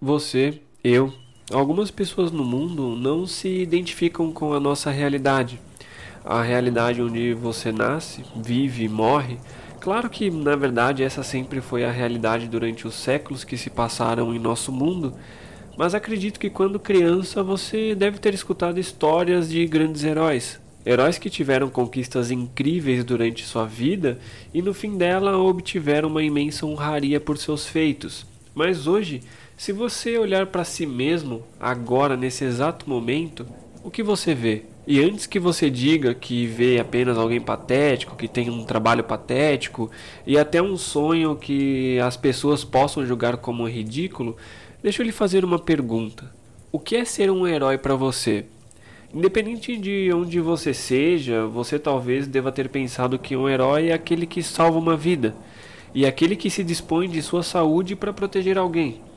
você, eu, algumas pessoas no mundo não se identificam com a nossa realidade. A realidade onde você nasce, vive e morre. Claro que, na verdade, essa sempre foi a realidade durante os séculos que se passaram em nosso mundo, mas acredito que quando criança você deve ter escutado histórias de grandes heróis, Heróis que tiveram conquistas incríveis durante sua vida e no fim dela obtiveram uma imensa honraria por seus feitos. Mas hoje, se você olhar para si mesmo, agora, nesse exato momento, o que você vê? E antes que você diga que vê apenas alguém patético, que tem um trabalho patético e até um sonho que as pessoas possam julgar como ridículo, deixa eu lhe fazer uma pergunta. O que é ser um herói para você? Independente de onde você seja, você talvez deva ter pensado que um herói é aquele que salva uma vida e aquele que se dispõe de sua saúde para proteger alguém.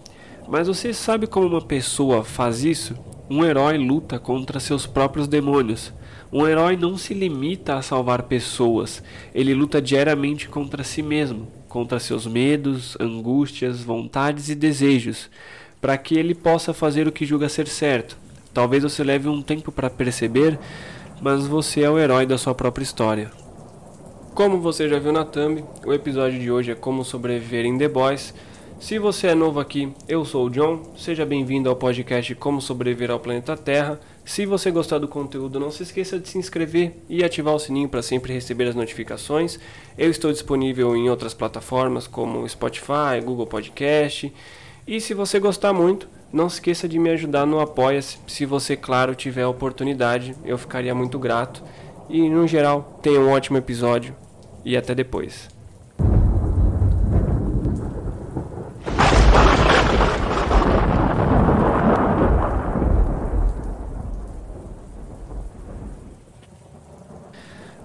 Mas você sabe como uma pessoa faz isso? Um herói luta contra seus próprios demônios. Um herói não se limita a salvar pessoas, ele luta diariamente contra si mesmo, contra seus medos, angústias, vontades e desejos, para que ele possa fazer o que julga ser certo Talvez você leve um tempo para perceber, mas você é o herói da sua própria história. Como você já viu na thumb, o episódio de hoje é como sobreviver em The Boys. Se você é novo aqui, eu sou o John. Seja bem-vindo ao podcast Como Sobreviver ao Planeta Terra. Se você gostar do conteúdo, não se esqueça de se inscrever e ativar o sininho para sempre receber as notificações. Eu estou disponível em outras plataformas como Spotify, Google Podcast. E se você gostar muito, não se esqueça de me ajudar no Apoia-se. Se você, claro, tiver a oportunidade, eu ficaria muito grato. E, no geral, tenha um ótimo episódio e até depois.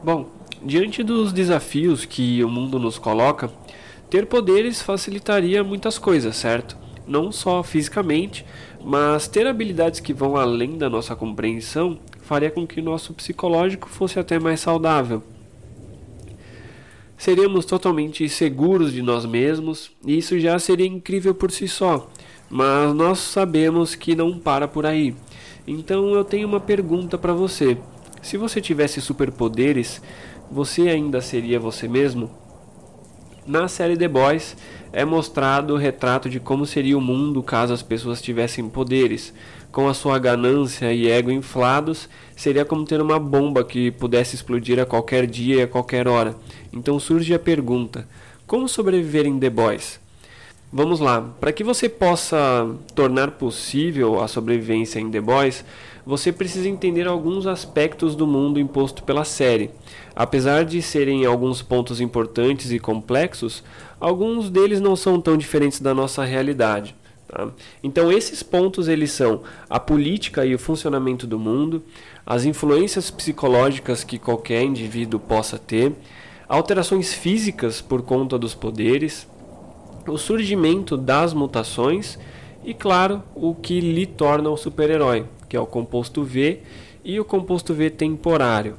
Bom, diante dos desafios que o mundo nos coloca, ter poderes facilitaria muitas coisas, certo? não só fisicamente, mas ter habilidades que vão além da nossa compreensão faria com que nosso psicológico fosse até mais saudável. Seríamos totalmente seguros de nós mesmos, e isso já seria incrível por si só, mas nós sabemos que não para por aí. Então eu tenho uma pergunta para você. Se você tivesse superpoderes, você ainda seria você mesmo? Na série The Boys é mostrado o retrato de como seria o mundo caso as pessoas tivessem poderes. Com a sua ganância e ego inflados, seria como ter uma bomba que pudesse explodir a qualquer dia e a qualquer hora. Então surge a pergunta: como sobreviver em The Boys? Vamos lá, para que você possa tornar possível a sobrevivência em The Boys, você precisa entender alguns aspectos do mundo imposto pela série. Apesar de serem alguns pontos importantes e complexos, alguns deles não são tão diferentes da nossa realidade. Tá? Então esses pontos eles são a política e o funcionamento do mundo, as influências psicológicas que qualquer indivíduo possa ter, alterações físicas por conta dos poderes, o surgimento das mutações e, claro, o que lhe torna o super-herói, que é o composto V e o composto V temporário.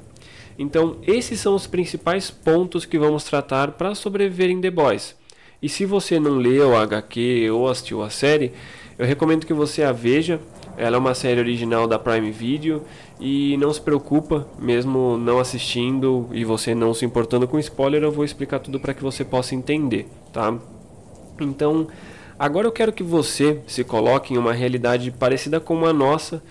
Então, esses são os principais pontos que vamos tratar para sobreviver em The Boys. E se você não leu a HQ ou assistiu a série, eu recomendo que você a veja. Ela é uma série original da Prime Video e não se preocupa, mesmo não assistindo e você não se importando com spoiler, eu vou explicar tudo para que você possa entender, tá? Então, agora eu quero que você se coloque em uma realidade parecida com a nossa.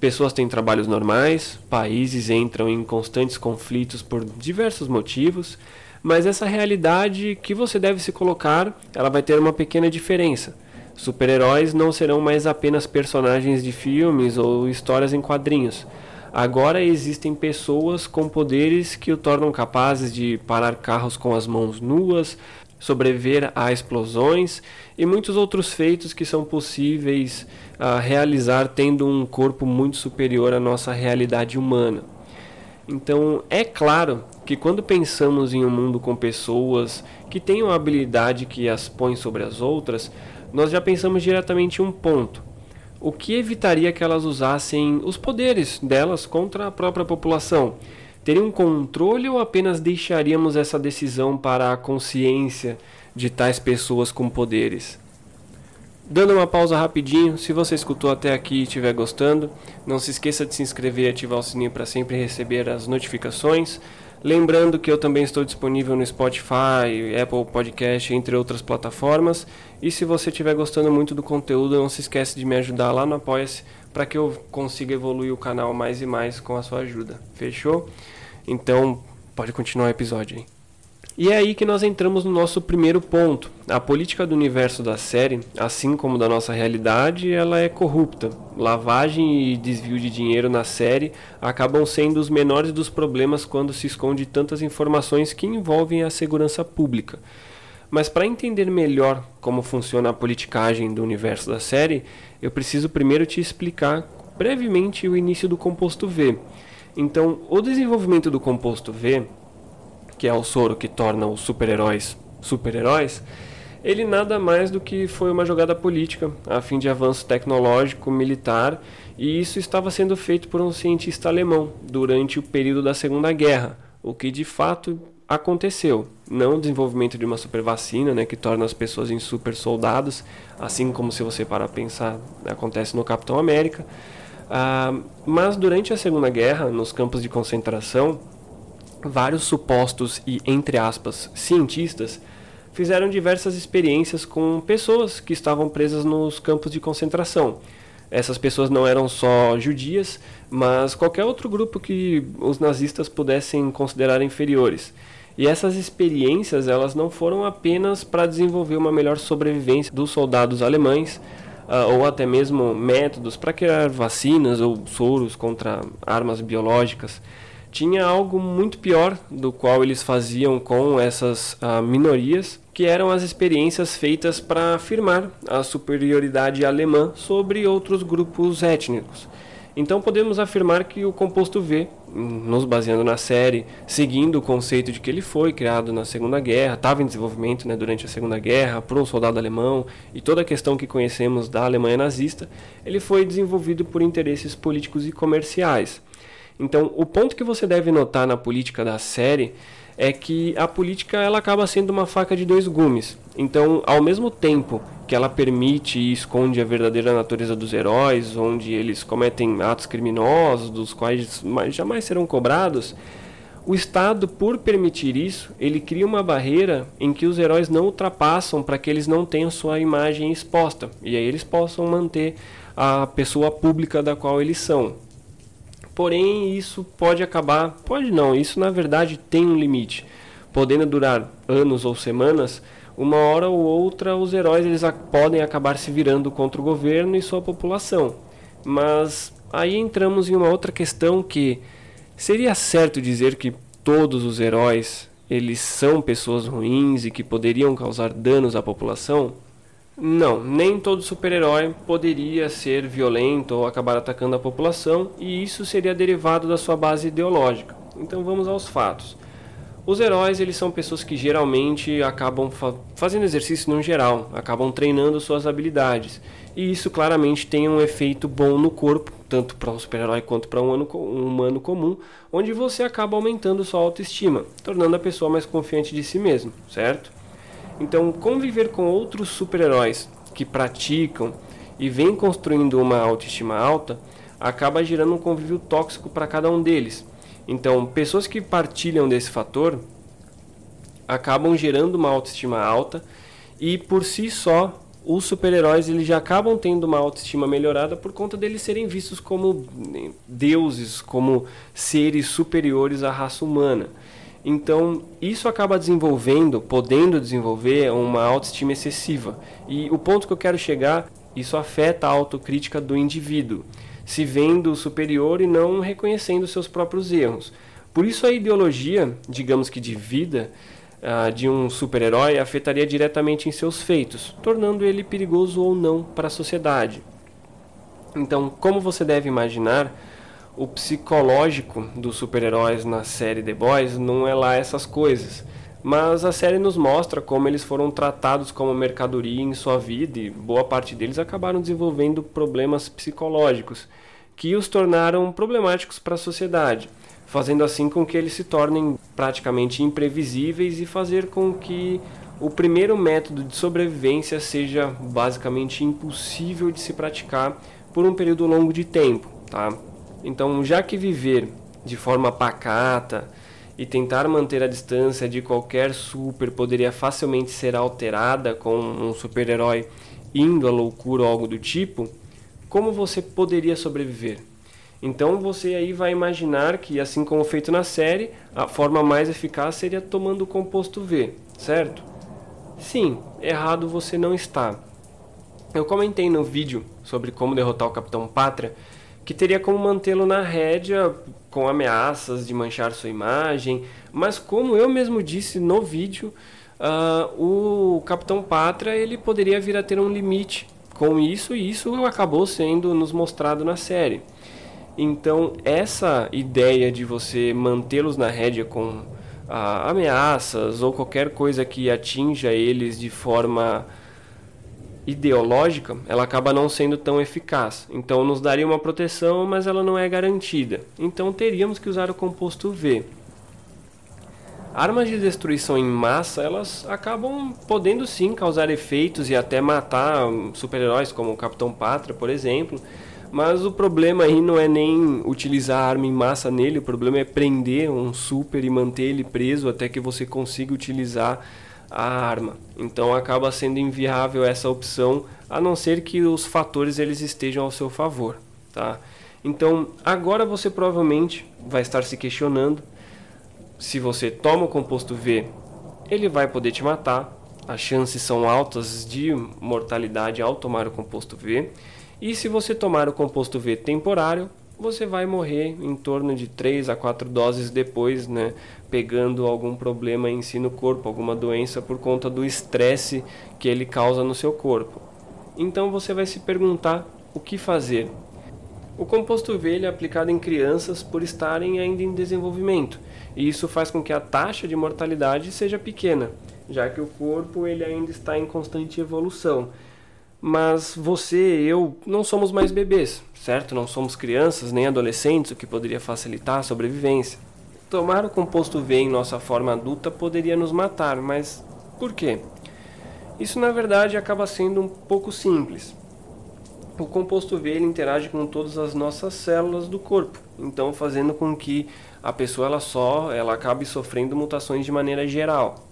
Pessoas têm trabalhos normais, países entram em constantes conflitos por diversos motivos, mas essa realidade que você deve se colocar, ela vai ter uma pequena diferença. Super-heróis não serão mais apenas personagens de filmes ou histórias em quadrinhos. Agora existem pessoas com poderes que o tornam capazes de parar carros com as mãos nuas, sobreviver a explosões e muitos outros feitos que são possíveis a realizar tendo um corpo muito superior à nossa realidade humana. Então, é claro que quando pensamos em um mundo com pessoas que têm uma habilidade que as põe sobre as outras, nós já pensamos diretamente em um ponto. O que evitaria que elas usassem os poderes delas contra a própria população? Teriam controle ou apenas deixaríamos essa decisão para a consciência de tais pessoas com poderes? Dando uma pausa rapidinho, se você escutou até aqui e estiver gostando, não se esqueça de se inscrever e ativar o sininho para sempre receber as notificações. Lembrando que eu também estou disponível no Spotify, Apple Podcast, entre outras plataformas. E se você estiver gostando muito do conteúdo, não se esqueça de me ajudar lá no Apoia-se para que eu consiga evoluir o canal mais e mais com a sua ajuda. Fechou? Então, pode continuar o episódio aí. E é aí que nós entramos no nosso primeiro ponto. A política do universo da série, assim como da nossa realidade, ela é corrupta. Lavagem e desvio de dinheiro na série acabam sendo os menores dos problemas quando se esconde tantas informações que envolvem a segurança pública. Mas para entender melhor como funciona a politicagem do universo da série, eu preciso primeiro te explicar brevemente o início do composto V. Então, o desenvolvimento do composto V que é o soro que torna os super-heróis super-heróis, ele nada mais do que foi uma jogada política a fim de avanço tecnológico militar, e isso estava sendo feito por um cientista alemão durante o período da Segunda Guerra, o que de fato aconteceu. Não o desenvolvimento de uma super vacina, né, que torna as pessoas em super soldados, assim como se você para pensar acontece no Capitão América. Ah, mas durante a Segunda Guerra, nos campos de concentração, vários supostos e, entre aspas, cientistas fizeram diversas experiências com pessoas que estavam presas nos campos de concentração. Essas pessoas não eram só judias, mas qualquer outro grupo que os nazistas pudessem considerar inferiores. E essas experiências elas não foram apenas para desenvolver uma melhor sobrevivência dos soldados alemães, uh, ou até mesmo métodos para criar vacinas ou soros contra armas biológicas tinha algo muito pior do qual eles faziam com essas uh, minorias, que eram as experiências feitas para afirmar a superioridade alemã sobre outros grupos étnicos. Então podemos afirmar que o composto V, nos baseando na série, seguindo o conceito de que ele foi criado na Segunda Guerra, estava em desenvolvimento né, durante a Segunda Guerra por um soldado alemão e toda a questão que conhecemos da Alemanha nazista, ele foi desenvolvido por interesses políticos e comerciais. Então, o ponto que você deve notar na política da série é que a política ela acaba sendo uma faca de dois gumes. Então, ao mesmo tempo que ela permite e esconde a verdadeira natureza dos heróis, onde eles cometem atos criminosos, dos quais jamais serão cobrados, o Estado, por permitir isso, ele cria uma barreira em que os heróis não ultrapassam para que eles não tenham sua imagem exposta e aí eles possam manter a pessoa pública da qual eles são. Porém, isso pode acabar, pode não, isso na verdade tem um limite. Podendo durar anos ou semanas, uma hora ou outra os heróis eles podem acabar se virando contra o governo e sua população. Mas aí entramos em uma outra questão que seria certo dizer que todos os heróis eles são pessoas ruins e que poderiam causar danos à população? Não, nem todo super-herói poderia ser violento ou acabar atacando a população, e isso seria derivado da sua base ideológica. Então vamos aos fatos. Os heróis, eles são pessoas que geralmente acabam fa fazendo exercício no geral, acabam treinando suas habilidades. E isso claramente tem um efeito bom no corpo, tanto para um super-herói quanto para um, um humano comum, onde você acaba aumentando sua autoestima, tornando a pessoa mais confiante de si mesmo, certo? Então, conviver com outros super-heróis que praticam e vêm construindo uma autoestima alta acaba gerando um convívio tóxico para cada um deles. Então, pessoas que partilham desse fator acabam gerando uma autoestima alta e por si só os super-heróis eles já acabam tendo uma autoestima melhorada por conta deles serem vistos como deuses, como seres superiores à raça humana. Então, isso acaba desenvolvendo, podendo desenvolver uma autoestima excessiva. E o ponto que eu quero chegar, isso afeta a autocrítica do indivíduo, se vendo superior e não reconhecendo seus próprios erros. Por isso a ideologia, digamos que de vida, uh, de um super-herói afetaria diretamente em seus feitos, tornando ele perigoso ou não para a sociedade. Então, como você deve imaginar, o psicológico dos super-heróis na série The Boys não é lá essas coisas. Mas a série nos mostra como eles foram tratados como mercadoria em sua vida e boa parte deles acabaram desenvolvendo problemas psicológicos que os tornaram problemáticos para a sociedade, fazendo assim com que eles se tornem praticamente imprevisíveis e fazer com que o primeiro método de sobrevivência seja basicamente impossível de se praticar por um período longo de tempo, tá? Então, já que viver de forma pacata e tentar manter a distância de qualquer super poderia facilmente ser alterada com um super-herói indo à loucura ou algo do tipo, como você poderia sobreviver? Então você aí vai imaginar que, assim como feito na série, a forma mais eficaz seria tomando o composto V, certo? Sim, errado você não está. Eu comentei no vídeo sobre como derrotar o Capitão Pátria que teria como mantê-lo na rédea com ameaças de manchar sua imagem, mas como eu mesmo disse no vídeo, uh, o Capitão Pátria ele poderia vir a ter um limite com isso e isso acabou sendo nos mostrado na série. Então essa ideia de você mantê-los na rédea com uh, ameaças ou qualquer coisa que atinja eles de forma ideológica, ela acaba não sendo tão eficaz. Então nos daria uma proteção, mas ela não é garantida. Então teríamos que usar o composto V. Armas de destruição em massa, elas acabam podendo sim causar efeitos e até matar super-heróis como o Capitão Pátria, por exemplo. Mas o problema aí não é nem utilizar a arma em massa nele, o problema é prender um super e manter ele preso até que você consiga utilizar a arma. Então acaba sendo inviável essa opção, a não ser que os fatores eles estejam ao seu favor, tá? Então, agora você provavelmente vai estar se questionando se você toma o composto V, ele vai poder te matar. As chances são altas de mortalidade ao tomar o composto V. E se você tomar o composto V temporário, você vai morrer em torno de 3 a 4 doses depois, né, pegando algum problema em si no corpo, alguma doença por conta do estresse que ele causa no seu corpo. Então você vai se perguntar o que fazer. O composto V é aplicado em crianças por estarem ainda em desenvolvimento, e isso faz com que a taxa de mortalidade seja pequena, já que o corpo ele ainda está em constante evolução mas você e eu não somos mais bebês, certo? Não somos crianças nem adolescentes, o que poderia facilitar a sobrevivência. Tomar o composto V em nossa forma adulta poderia nos matar, mas por quê? Isso na verdade acaba sendo um pouco simples. O composto V interage com todas as nossas células do corpo, então fazendo com que a pessoa ela só ela acabe sofrendo mutações de maneira geral.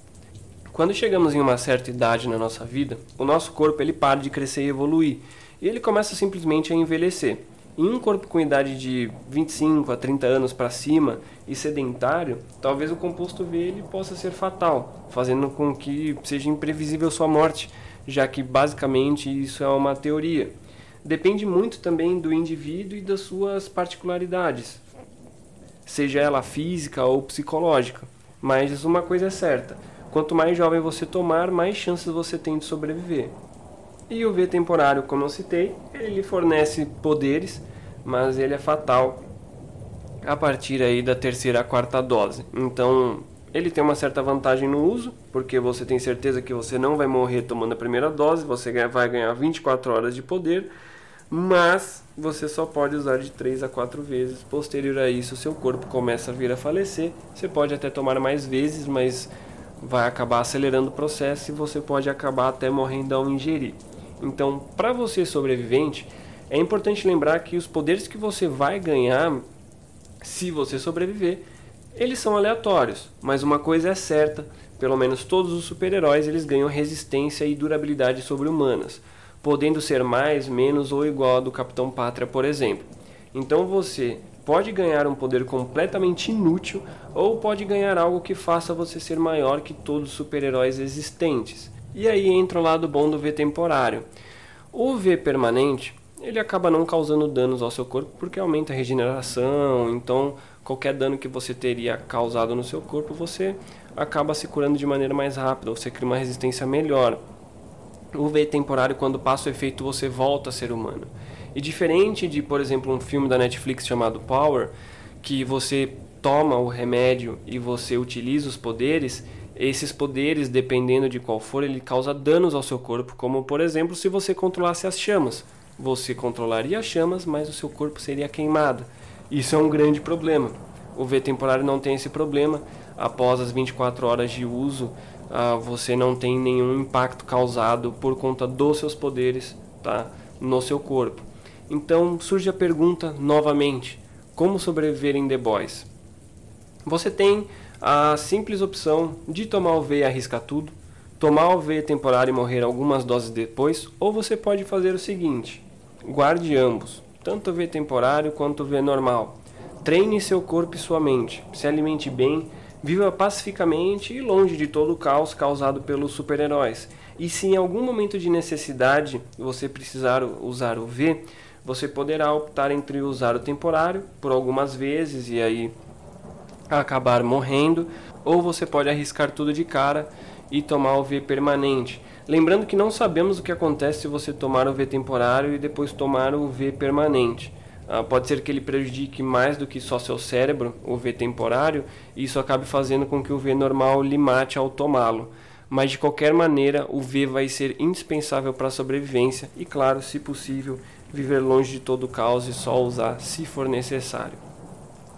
Quando chegamos em uma certa idade na nossa vida, o nosso corpo ele para de crescer e evoluir, e ele começa simplesmente a envelhecer. Em um corpo com idade de 25 a 30 anos para cima e sedentário, talvez o composto V ele possa ser fatal, fazendo com que seja imprevisível sua morte, já que basicamente isso é uma teoria. Depende muito também do indivíduo e das suas particularidades, seja ela física ou psicológica. Mas uma coisa é certa, Quanto mais jovem você tomar, mais chances você tem de sobreviver. E o V temporário, como eu citei, ele lhe fornece poderes, mas ele é fatal a partir aí da terceira a quarta dose. Então, ele tem uma certa vantagem no uso, porque você tem certeza que você não vai morrer tomando a primeira dose, você vai ganhar 24 horas de poder, mas você só pode usar de 3 a 4 vezes. Posterior a isso, seu corpo começa a vir a falecer. Você pode até tomar mais vezes, mas vai acabar acelerando o processo e você pode acabar até morrendo ao ingerir. Então, para você sobrevivente, é importante lembrar que os poderes que você vai ganhar se você sobreviver, eles são aleatórios, mas uma coisa é certa, pelo menos todos os super-heróis eles ganham resistência e durabilidade sobre-humanas, podendo ser mais, menos ou igual a do Capitão Pátria, por exemplo. Então você pode ganhar um poder completamente inútil ou pode ganhar algo que faça você ser maior que todos os super-heróis existentes. E aí entra o lado bom do V temporário. O V permanente, ele acaba não causando danos ao seu corpo porque aumenta a regeneração, então qualquer dano que você teria causado no seu corpo, você acaba se curando de maneira mais rápida, você cria uma resistência melhor. O V temporário, quando passa o efeito, você volta a ser humano. E diferente de, por exemplo, um filme da Netflix chamado Power, que você toma o remédio e você utiliza os poderes, esses poderes, dependendo de qual for, ele causa danos ao seu corpo, como por exemplo, se você controlasse as chamas. Você controlaria as chamas, mas o seu corpo seria queimado. Isso é um grande problema. O V temporário não tem esse problema. Após as 24 horas de uso, uh, você não tem nenhum impacto causado por conta dos seus poderes tá, no seu corpo. Então surge a pergunta novamente: como sobreviver em The Boys? Você tem a simples opção de tomar o V e arriscar tudo, tomar o V temporário e morrer algumas doses depois, ou você pode fazer o seguinte: guarde ambos, tanto o V temporário quanto o V normal. Treine seu corpo e sua mente, se alimente bem, viva pacificamente e longe de todo o caos causado pelos super-heróis. E se em algum momento de necessidade você precisar usar o V, você poderá optar entre usar o temporário por algumas vezes e aí acabar morrendo, ou você pode arriscar tudo de cara e tomar o V permanente. Lembrando que não sabemos o que acontece se você tomar o V temporário e depois tomar o V permanente. Ah, pode ser que ele prejudique mais do que só seu cérebro, o V temporário, e isso acabe fazendo com que o V normal lhe mate ao tomá-lo. Mas de qualquer maneira, o V vai ser indispensável para a sobrevivência e, claro, se possível, viver longe de todo o caos e só usar se for necessário.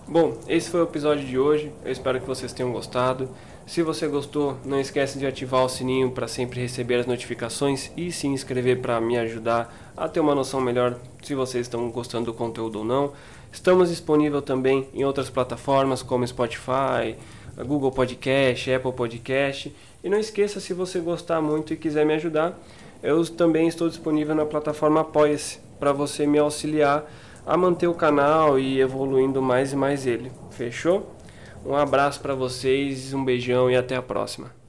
Bom, esse foi o episódio de hoje. Eu espero que vocês tenham gostado. Se você gostou, não esquece de ativar o sininho para sempre receber as notificações e se inscrever para me ajudar a ter uma noção melhor se vocês estão gostando do conteúdo ou não. Estamos disponível também em outras plataformas como Spotify, Google Podcast, Apple Podcast. E não esqueça, se você gostar muito e quiser me ajudar, eu também estou disponível na plataforma Apoia-se para você me auxiliar a manter o canal e evoluindo mais e mais ele. Fechou? Um abraço para vocês, um beijão e até a próxima.